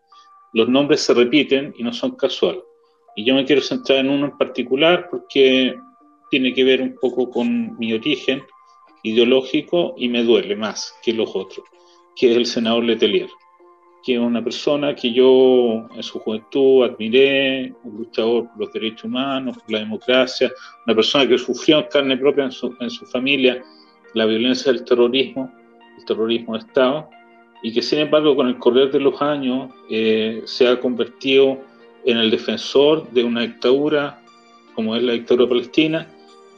los nombres se repiten y no son casuales. Y yo me quiero centrar en uno en particular porque tiene que ver un poco con mi origen ideológico y me duele más que los otros, que es el senador Letelier, que es una persona que yo en su juventud admiré, un luchador por los derechos humanos, por la democracia, una persona que sufrió en carne propia en su, familia la violencia del terrorismo, el terrorismo de Estado, y que sin embargo con el correr de los años eh, se ha convertido en el defensor de una dictadura como es la dictadura palestina,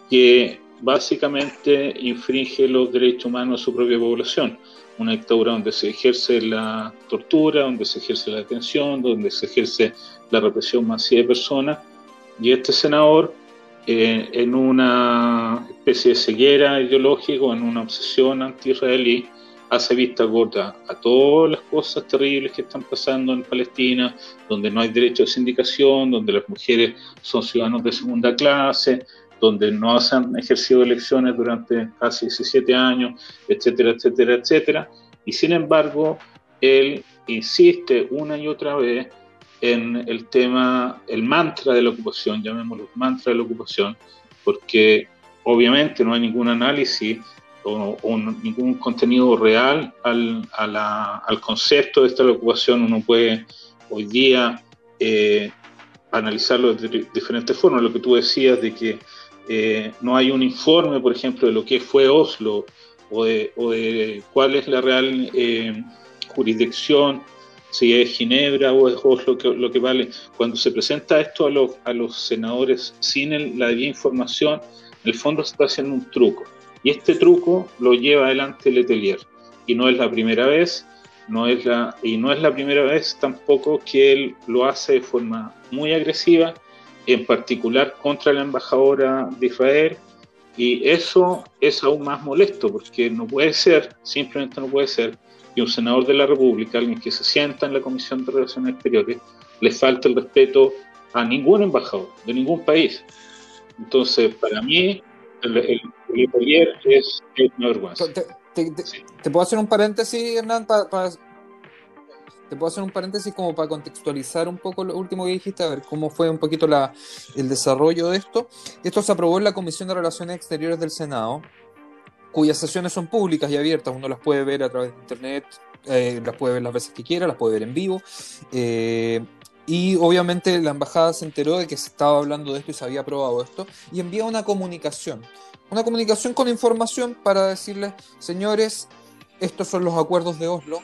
que básicamente infringe los derechos humanos de su propia población. Una dictadura donde se ejerce la tortura, donde se ejerce la detención, donde se ejerce la represión masiva de personas. Y este senador, eh, en una especie de ceguera ideológica, en una obsesión anti-israelí, hace vista gorda a todas las cosas terribles que están pasando en Palestina, donde no hay derecho de sindicación, donde las mujeres son ciudadanos de segunda clase, donde no se han ejercido elecciones durante casi 17 años, etcétera, etcétera, etcétera. Y sin embargo, él insiste una y otra vez en el tema, el mantra de la ocupación, llamémoslo mantra de la ocupación, porque obviamente no hay ningún análisis o, ningún contenido real al, al, concepto de esta ocupación. Uno puede hoy día eh, analizarlo de diferentes formas. Lo que tú decías de que eh, no hay un informe, por ejemplo, de lo que fue Oslo o de, cuál es la real eh, jurisdicción, si es Ginebra o es Oslo lo que vale. Cuando se presenta esto a los, senadores sin la debida información, en el fondo se está haciendo un truco. Y este truco lo lleva adelante Letelier. Y no es la primera vez, y no es la primera vez tampoco que él lo hace de forma muy agresiva en particular contra la embajadora de Israel, y eso es aún más molesto, porque no puede ser, simplemente no puede ser, que un senador de la República, alguien que se sienta en la Comisión de Relaciones Exteriores, le falte el respeto a ningún embajador de ningún país. Entonces, para mí, el, el, es, una vergüenza. ¿Te, puedo hacer un paréntesis, Hernán, para te puedo hacer un paréntesis como para contextualizar un poco lo último que dijiste, a ver cómo fue un poquito la, el desarrollo de esto. Esto se aprobó en la Comisión de Relaciones Exteriores del Senado, cuyas sesiones son públicas y abiertas, uno las puede ver a través de Internet, eh, las puede ver las veces que quiera, las puede ver en vivo. Eh, y obviamente la embajada se enteró de que se estaba hablando de esto y se había aprobado esto y envía una comunicación, una comunicación con información para decirles, señores, estos son los acuerdos de Oslo,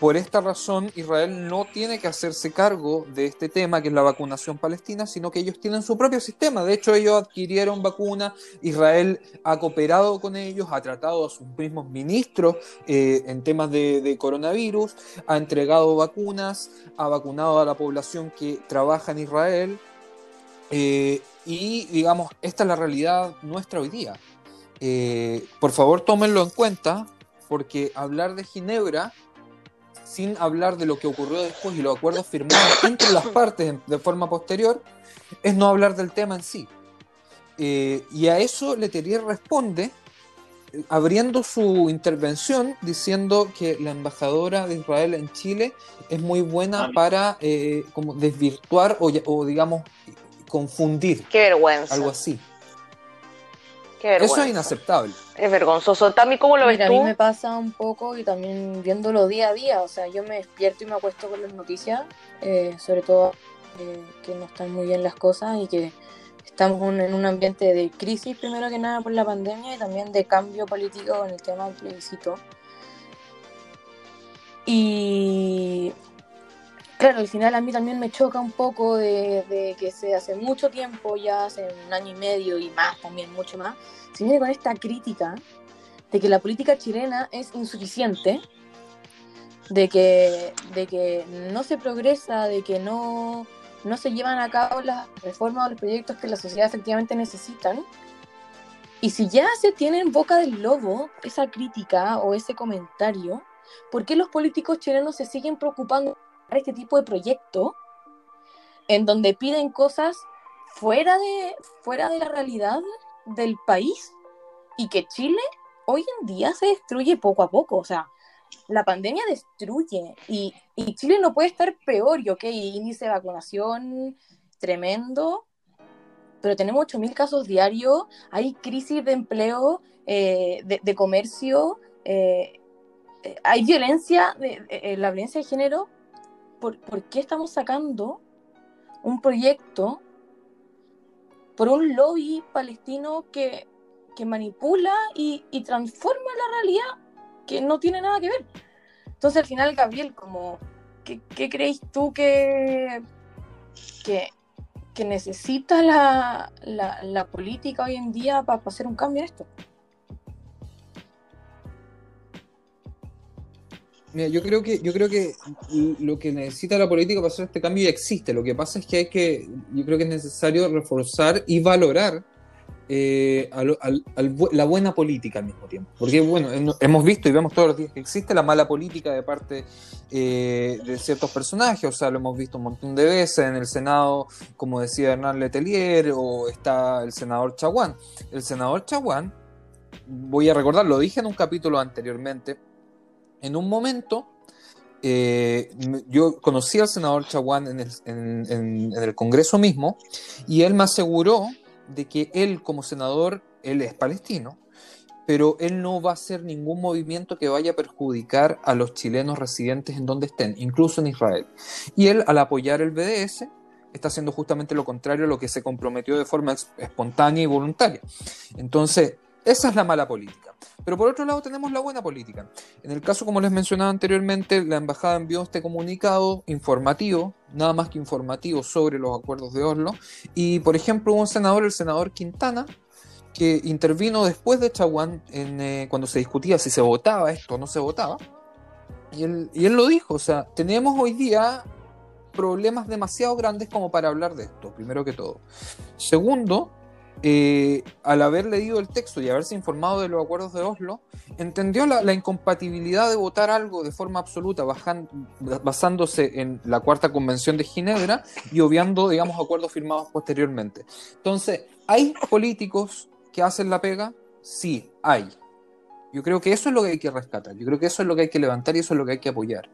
por esta razón, Israel no tiene que hacerse cargo de este tema, que es la vacunación palestina, sino que ellos tienen su propio sistema. De hecho, ellos adquirieron vacunas, Israel ha cooperado con ellos, ha tratado a sus mismos ministros eh, en temas de, coronavirus, ha entregado vacunas, ha vacunado a la población que trabaja en Israel. Eh, y, digamos, esta es la realidad nuestra hoy día. Eh, por favor, tómenlo en cuenta, porque hablar de Ginebra sin hablar de lo que ocurrió después y los acuerdos firmados entre las partes de forma posterior, es no hablar del tema en sí. Eh, y a eso Leterier responde eh, abriendo su intervención diciendo que la embajadora de Israel en Chile es muy buena ah. para eh, como desvirtuar o, o, digamos confundir. Qué vergüenza. Algo así. Eso es inaceptable. Es vergonzoso. Tami, ¿cómo lo ves tú? A mí me pasa un poco y también viéndolo día a día. O sea, yo me despierto y me acuesto con las noticias, eh, sobre todo eh, que no están muy bien las cosas y que estamos en un ambiente de crisis, primero que nada por la pandemia y también de cambio político en el tema del plebiscito. Y Claro, al final a mí también me choca un poco de, que se hace mucho tiempo, ya hace un año y medio y más también, mucho más, se viene con esta crítica de que la política chilena es insuficiente, de que, de que no se progresa, de que no, no se llevan a cabo las reformas o los proyectos que la sociedad efectivamente necesitan. Y si ya se tiene en boca del lobo esa crítica o ese comentario, ¿por qué los políticos chilenos se siguen preocupando este tipo de proyecto en donde piden cosas fuera de, fuera de la realidad del país y que Chile hoy en día se destruye poco a poco. O sea, la pandemia destruye y, Chile no puede estar peor. Y ok, índice de vacunación tremendo, pero tenemos 8.000 casos diarios, hay crisis de empleo, eh, de, comercio, eh, eh, hay violencia, de, la violencia de género por, qué estamos sacando un proyecto por un lobby palestino que, manipula y, transforma la realidad que no tiene nada que ver. Entonces al final, Gabriel, como, ¿qué, creéis tú que, que, que necesita la, la, política hoy en día para, hacer un cambio en esto? Mira, yo creo que yo creo que lo que necesita la política para hacer este cambio ya existe. Lo que pasa es que hay que, yo creo que es necesario reforzar y valorar eh, la buena política al mismo tiempo. Porque, bueno, hemos visto y vemos todos los días que existe la mala política de parte eh, de ciertos personajes, o sea, lo hemos visto un montón de veces en el Senado, como decía Hernán Letelier, o está el senador Chaguán. El senador Chaguán, voy a recordar, lo dije en un capítulo anteriormente, en un momento eh, yo conocí al senador Chaguán en el, en el, Congreso mismo y él me aseguró de que él como senador, él es palestino, pero él no va a hacer ningún movimiento que vaya a perjudicar a los chilenos residentes en donde estén, incluso en Israel. Y él, al apoyar el BDS, está haciendo justamente lo contrario a lo que se comprometió de forma espontánea y voluntaria. Entonces, esa es la mala política. Pero por otro lado tenemos la buena política. En el caso, como les mencionaba anteriormente, la embajada envió este comunicado informativo, nada más que informativo, sobre los acuerdos de Oslo. Y, por ejemplo, un senador, el senador Quintana, que intervino después de Chaguán en, eh, cuando se discutía si se votaba esto o no se votaba. Y él, y él lo dijo, o sea, tenemos hoy día problemas demasiado grandes como para hablar de esto, primero que todo. Segundo, eh, al haber leído el texto y haberse informado de los acuerdos de Oslo, entendió la, incompatibilidad de votar algo de forma absoluta, basándose en la cuarta convención de Ginebra y obviando, digamos, acuerdos firmados posteriormente. Entonces, ¿hay políticos que hacen la pega? Sí, hay. Yo creo que eso es lo que hay que rescatar, yo creo que eso es lo que hay que levantar y eso es lo que hay que apoyar.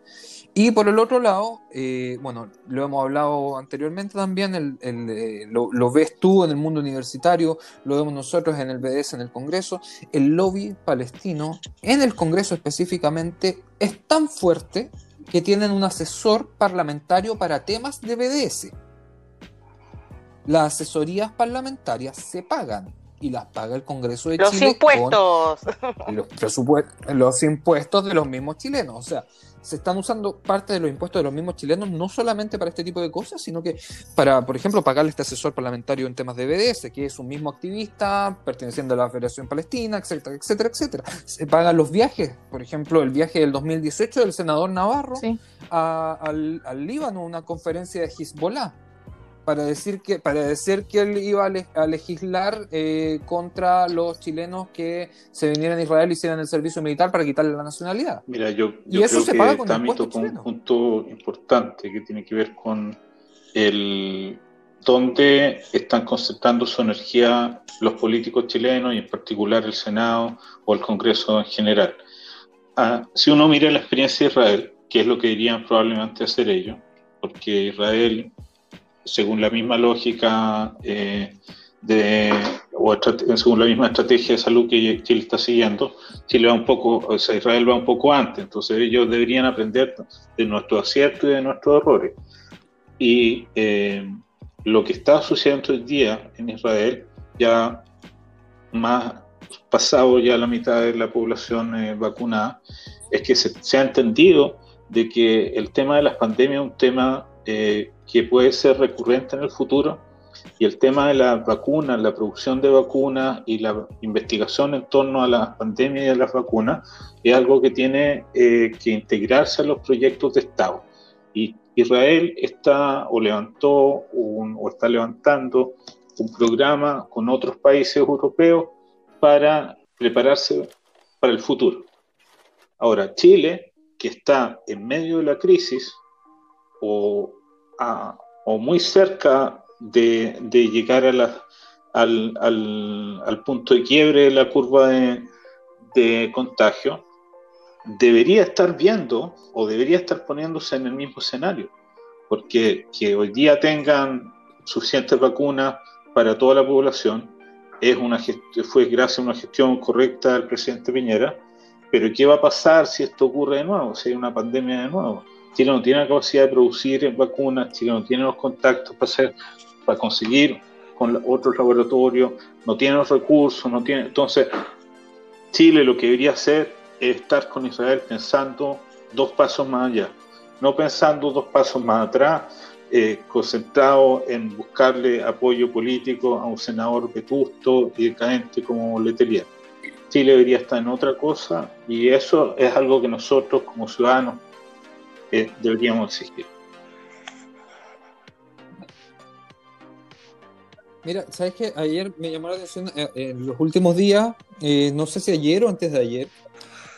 Y por el otro lado, eh, bueno, lo hemos hablado anteriormente también, eh, lo, ves tú en el mundo universitario, lo vemos nosotros en el BDS, en el Congreso, el lobby palestino, en el Congreso específicamente, es tan fuerte que tienen un asesor parlamentario para temas de BDS. Las asesorías parlamentarias se pagan y las paga el Congreso de los Chile. Impuestos. los impuestos. Los impuestos de los mismos chilenos. O sea, se están usando parte de los impuestos de los mismos chilenos no solamente para este tipo de cosas, sino que para, por ejemplo, pagarle a este asesor parlamentario en temas de BDS, que es un mismo activista perteneciendo a la Federación Palestina, etcétera, etcétera, etcétera. Se pagan los viajes, por ejemplo, el viaje del 2018 del senador Navarro al, al Líbano, una conferencia de Hezbollah para decir que para decir que él iba a, legislar eh, contra los chilenos que se vinieran a Israel y hicieran el servicio militar para quitarle la nacionalidad. Mira, yo, y eso creo se que paga con un punto importante que tiene que ver con el dónde están concentrando su energía los políticos chilenos y en particular el Senado o el Congreso en general. Ah, si uno mira la experiencia de Israel, que es lo que dirían probablemente hacer ellos, porque Israel según la misma lógica eh, de, o según la misma estrategia de salud que Chile está siguiendo, Chile va un poco, o sea, Israel va un poco antes, entonces ellos deberían aprender de nuestros aciertos y de nuestros errores. Y eh, lo que está sucediendo hoy día en Israel, ya más pasado ya la mitad de la población eh, vacunada, es que se, se, ha entendido de que el tema de las pandemias es un tema eh, que puede ser recurrente en el futuro. Y el tema de las vacunas, la producción de vacunas y la investigación en torno a la pandemia y a las vacunas es algo que tiene eh, que integrarse a los proyectos de Estado. Y Israel está o levantó o está levantando un programa con otros países europeos para prepararse para el futuro. Ahora, Chile, que está en medio de la crisis, o, o muy cerca de, llegar al, punto de quiebre de la curva de, de contagio, debería estar viendo o debería estar poniéndose en el mismo escenario, porque que hoy día tengan suficientes vacunas para toda la población es una fue gracias a una gestión correcta del presidente Piñera, pero ¿qué va a pasar si esto ocurre de nuevo, si hay una pandemia de nuevo? Chile no tiene la capacidad de producir vacunas, Chile no tiene los contactos para hacer, para conseguir con otros laboratorios, no tiene los recursos, no tiene. Entonces, Chile lo que debería hacer es estar con Israel pensando dos pasos más allá, no pensando dos pasos más atrás, eh, concentrado en buscarle apoyo político a un senador vetusto y decadente como Letelier. Chile debería estar en otra cosa y eso es algo que nosotros como ciudadanos eh, deberíamos exigir. Mira, ¿sabes qué? Ayer me llamó la atención, eh, en los últimos días, eh, no sé si ayer o antes de ayer,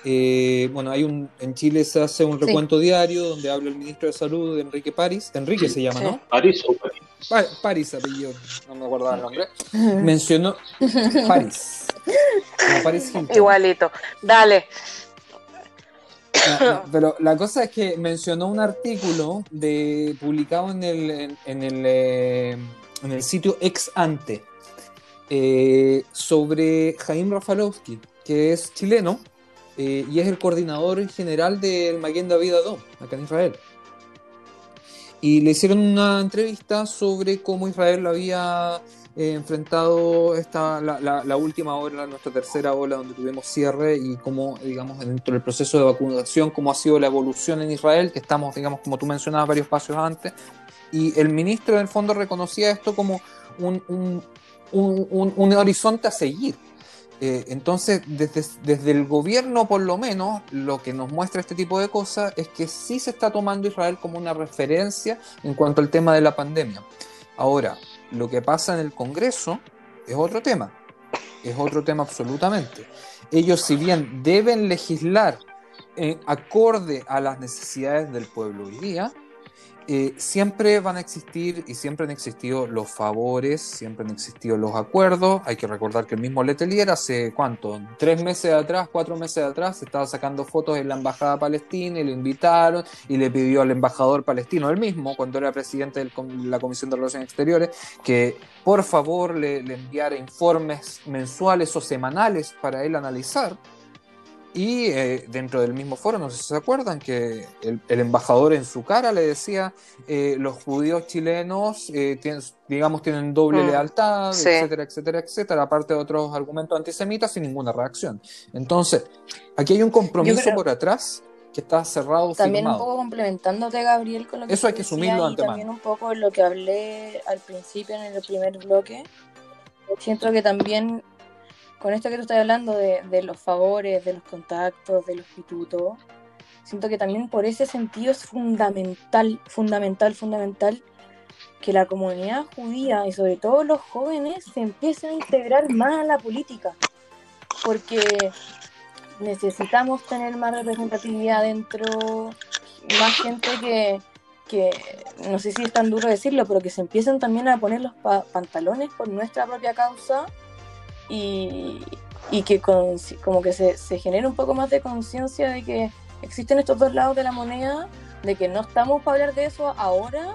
eh, bueno, hay un, en Chile se hace un recuento diario donde habla el ministro de Salud, Enrique París, Enrique se llama, ¿no? París o París. Pa París, apellido, no me acuerdo el nombre. Mencionó París. No, París Igualito, dale. pero la cosa es que mencionó un artículo de publicado en el, en, el en el sitio ex ante eh, sobre Jaime Rafalowski, que es chileno eh, y es el coordinador general del Maguen David Adom, acá en Israel. Y le hicieron una entrevista sobre cómo Israel había eh, enfrentado esta, la, última ola, nuestra tercera ola, donde tuvimos cierre y cómo, digamos, dentro del proceso de vacunación, cómo ha sido la evolución en Israel, que estamos, digamos, como tú mencionabas varios pasos antes, y el ministro en el fondo reconocía esto como un, horizonte a seguir. Eh, entonces, desde, desde, el gobierno, por lo menos, lo que nos muestra este tipo de cosas es que sí se está tomando Israel como una referencia en cuanto al tema de la pandemia. Ahora, lo que pasa en el Congreso es otro tema, es otro tema absolutamente. Ellos, si bien deben legislar en acorde a las necesidades del pueblo hoy día, eh, siempre van a existir y siempre han existido los favores, siempre han existido los acuerdos. Hay que recordar que el mismo Letelier hace cuánto, tres meses atrás, cuatro meses atrás, estaba sacando fotos en la embajada palestina y lo invitaron y le pidió al embajador palestino, él mismo, cuando era presidente de la Comisión de Relaciones Exteriores, que por favor le, le enviara informes mensuales o semanales para él analizar y eh, dentro del mismo foro, no sé si se acuerdan, que el, embajador en su cara le decía, eh, los judíos chilenos, eh, digamos, tienen doble mm. lealtad, etcétera, etcétera, etcétera, aparte de otros argumentos antisemitas sin ninguna reacción. Entonces, aquí hay un compromiso por atrás que está cerrado. También un poco complementándote, Gabriel, con lo que Eso hay que asumirlo También un poco lo que hablé al principio en el primer bloque. Siento que también con esto que tú estás hablando de, los favores, de los contactos, de los siento que también por ese sentido es fundamental, fundamental, fundamental que la comunidad judía y sobre todo los jóvenes se empiecen a integrar más a la política, porque necesitamos tener más representatividad dentro, más gente que, que, no sé si es tan duro decirlo, pero que se empiecen también a poner los pantalones por nuestra propia causa y, y que como que se, se genera un poco más de conciencia de que existen estos dos lados de la moneda, de que no estamos para hablar de eso ahora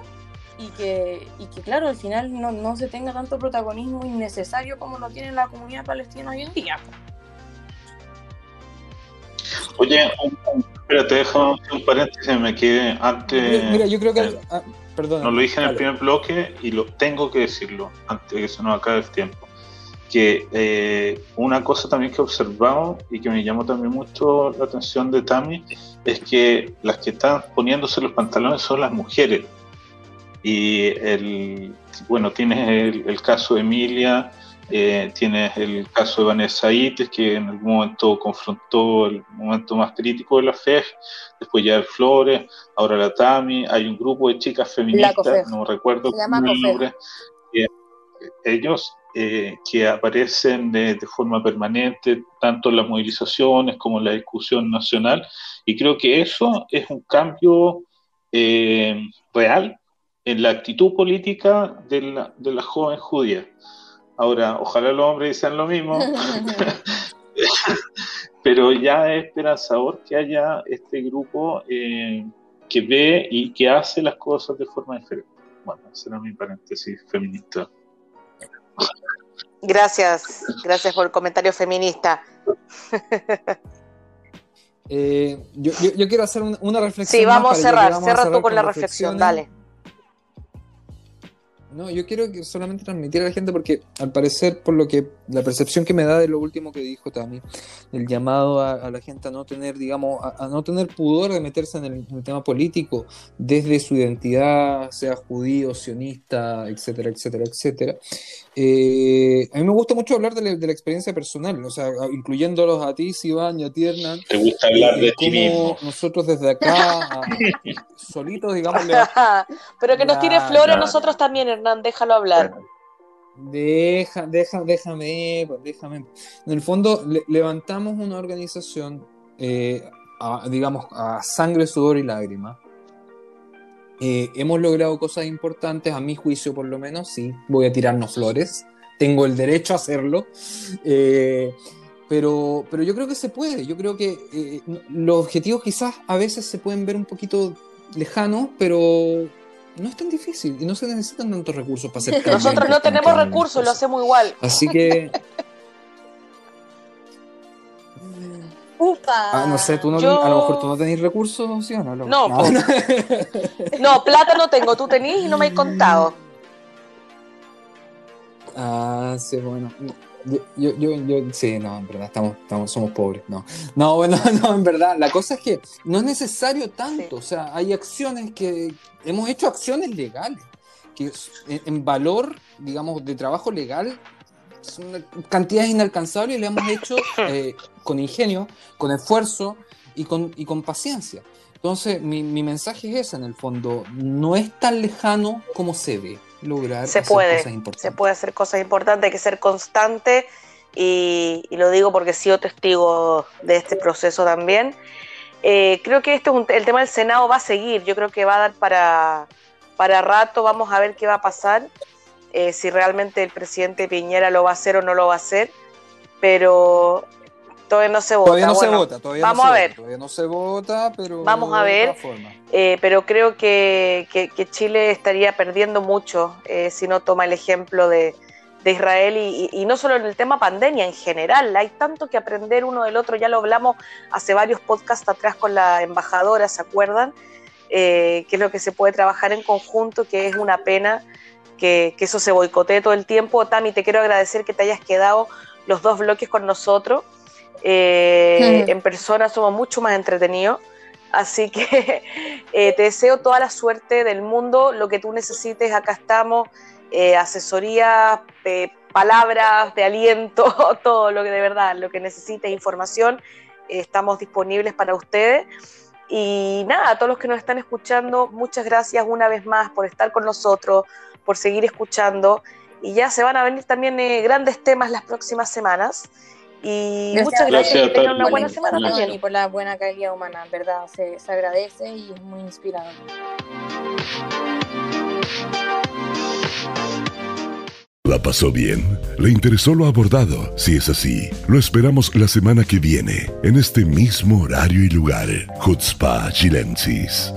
y que, y que claro, al final no, no se tenga tanto protagonismo innecesario como lo tiene la comunidad palestina hoy en día. Oye, espérate, dejo un paréntesis, me quedé antes. Mira, yo creo que. Ah, perdón. No lo dije en el primer bloque y lo tengo que decirlo antes de que se nos acabe el tiempo que eh, una cosa también que he observado y que me llamó también mucho la atención de Tami es que las que están poniéndose los pantalones son las mujeres. Y el, bueno, tienes el, caso de Emilia, eh, tienes el caso de Vanessa Ites, que en algún momento confrontó el momento más crítico de la FEG, después ya el Flores, ahora la Tami, hay un grupo de chicas feministas, no recuerdo el nombre, ellos eh, que aparecen de, forma permanente, tanto en las movilizaciones como en la discusión nacional, y creo que eso es un cambio eh, real en la actitud política de la, de la joven judía. Ahora, ojalá los hombres sean lo mismo, pero ya es esperanzador que haya este grupo eh, que ve y que hace las cosas de forma diferente. Bueno, ese era mi paréntesis feminista. Gracias, gracias por el comentario feminista. Eh, yo, quiero hacer una reflexión. Sí, vamos a cerrar, cierra tú con la reflexión, dale. No, yo quiero que solamente transmitir a la gente porque al parecer, por lo que la percepción que me da de lo último que dijo Tami, el llamado a, la gente a no tener, digamos, a, no tener pudor de meterse en el, tema político desde su identidad, sea judío, sionista, etcétera, etcétera, etcétera. Eh, a mí me gusta mucho hablar de la, experiencia personal, o sea, incluyéndolos a ti, Sivan y a ti, Hernán. Te gusta hablar de ti mismo. Nosotros desde acá, solitos, digamos. Pero que nos tire flores a nosotros también, Déjalo hablar. Deja, deja, déjame, pues, déjame. En el fondo, levantamos una organización, eh, digamos, a sangre, sudor y lágrima. Eh, hemos logrado cosas importantes, a mi juicio por lo menos, sí, voy a tirarnos flores, tengo el derecho a hacerlo, eh, pero, pero yo creo que se puede, yo creo que los objetivos quizás a veces se pueden ver un poquito lejanos, pero no es tan difícil y no se necesitan tantos recursos para hacer Nosotros no tenemos recursos, lo hacemos igual. Así que. Upa. Ah, no sé, tú no, a lo mejor tú no tenés recursos, ¿sí o no? No, no. no plata no tengo, tú tenés y no me has contado. Ah, sí, bueno. Yo, yo, yo, sí, no, en verdad, estamos, estamos, somos pobres, no. No, bueno, no, en verdad, la cosa es que no es necesario tanto, o sea, hay acciones que, hemos hecho acciones legales, que en, valor, digamos, de trabajo legal, son cantidades inalcanzables y le hemos hecho eh, con ingenio, con esfuerzo y con, y con paciencia. Entonces, mi, mi mensaje es ese, en el fondo, no es tan lejano como se ve lograr se puede, Se puede hacer cosas importantes, hay que ser constante y, lo digo porque he sido testigo de este proceso también. Eh, creo que esto el tema del Senado va a seguir, yo creo que va a dar para, para rato, vamos a ver qué va a pasar, eh, si realmente el presidente Piñera lo va a hacer o no lo va a hacer, pero todavía no se vota. Todavía no se vota, todavía vamos no se a ver. Todavía no se vota, pero. Vamos a ver. Eh, pero creo que, que, Chile estaría perdiendo mucho eh, si no toma el ejemplo de, de Israel y, y, no solo en el tema pandemia, en general. Hay tanto que aprender uno del otro. Ya lo hablamos hace varios podcasts atrás con la embajadora, ¿se acuerdan? Eh, que es lo que se puede trabajar en conjunto, que es una pena que, que eso se boicotee todo el tiempo. Tami, te quiero agradecer que te hayas quedado los dos bloques con nosotros. Eh, en persona somos mucho más entretenidos. Así que eh, te deseo toda la suerte del mundo, lo que tú necesites, acá estamos, eh, asesoría, palabras de aliento, todo lo que de verdad, lo que necesites, información, estamos disponibles para ustedes. Y nada, a todos los que nos están escuchando, muchas gracias una vez más por estar con nosotros, por seguir escuchando. Y ya se van a venir también grandes temas las próximas semanas. Y muchas gracias, que tengan una buena semana también. Y por la buena calidad humana, ¿verdad? Se, se agradece y es muy inspirador. ¿La pasó bien? ¿Le interesó lo abordado? Si es así, lo esperamos la semana que viene, en este mismo horario y lugar. Jutzpa Chilensis.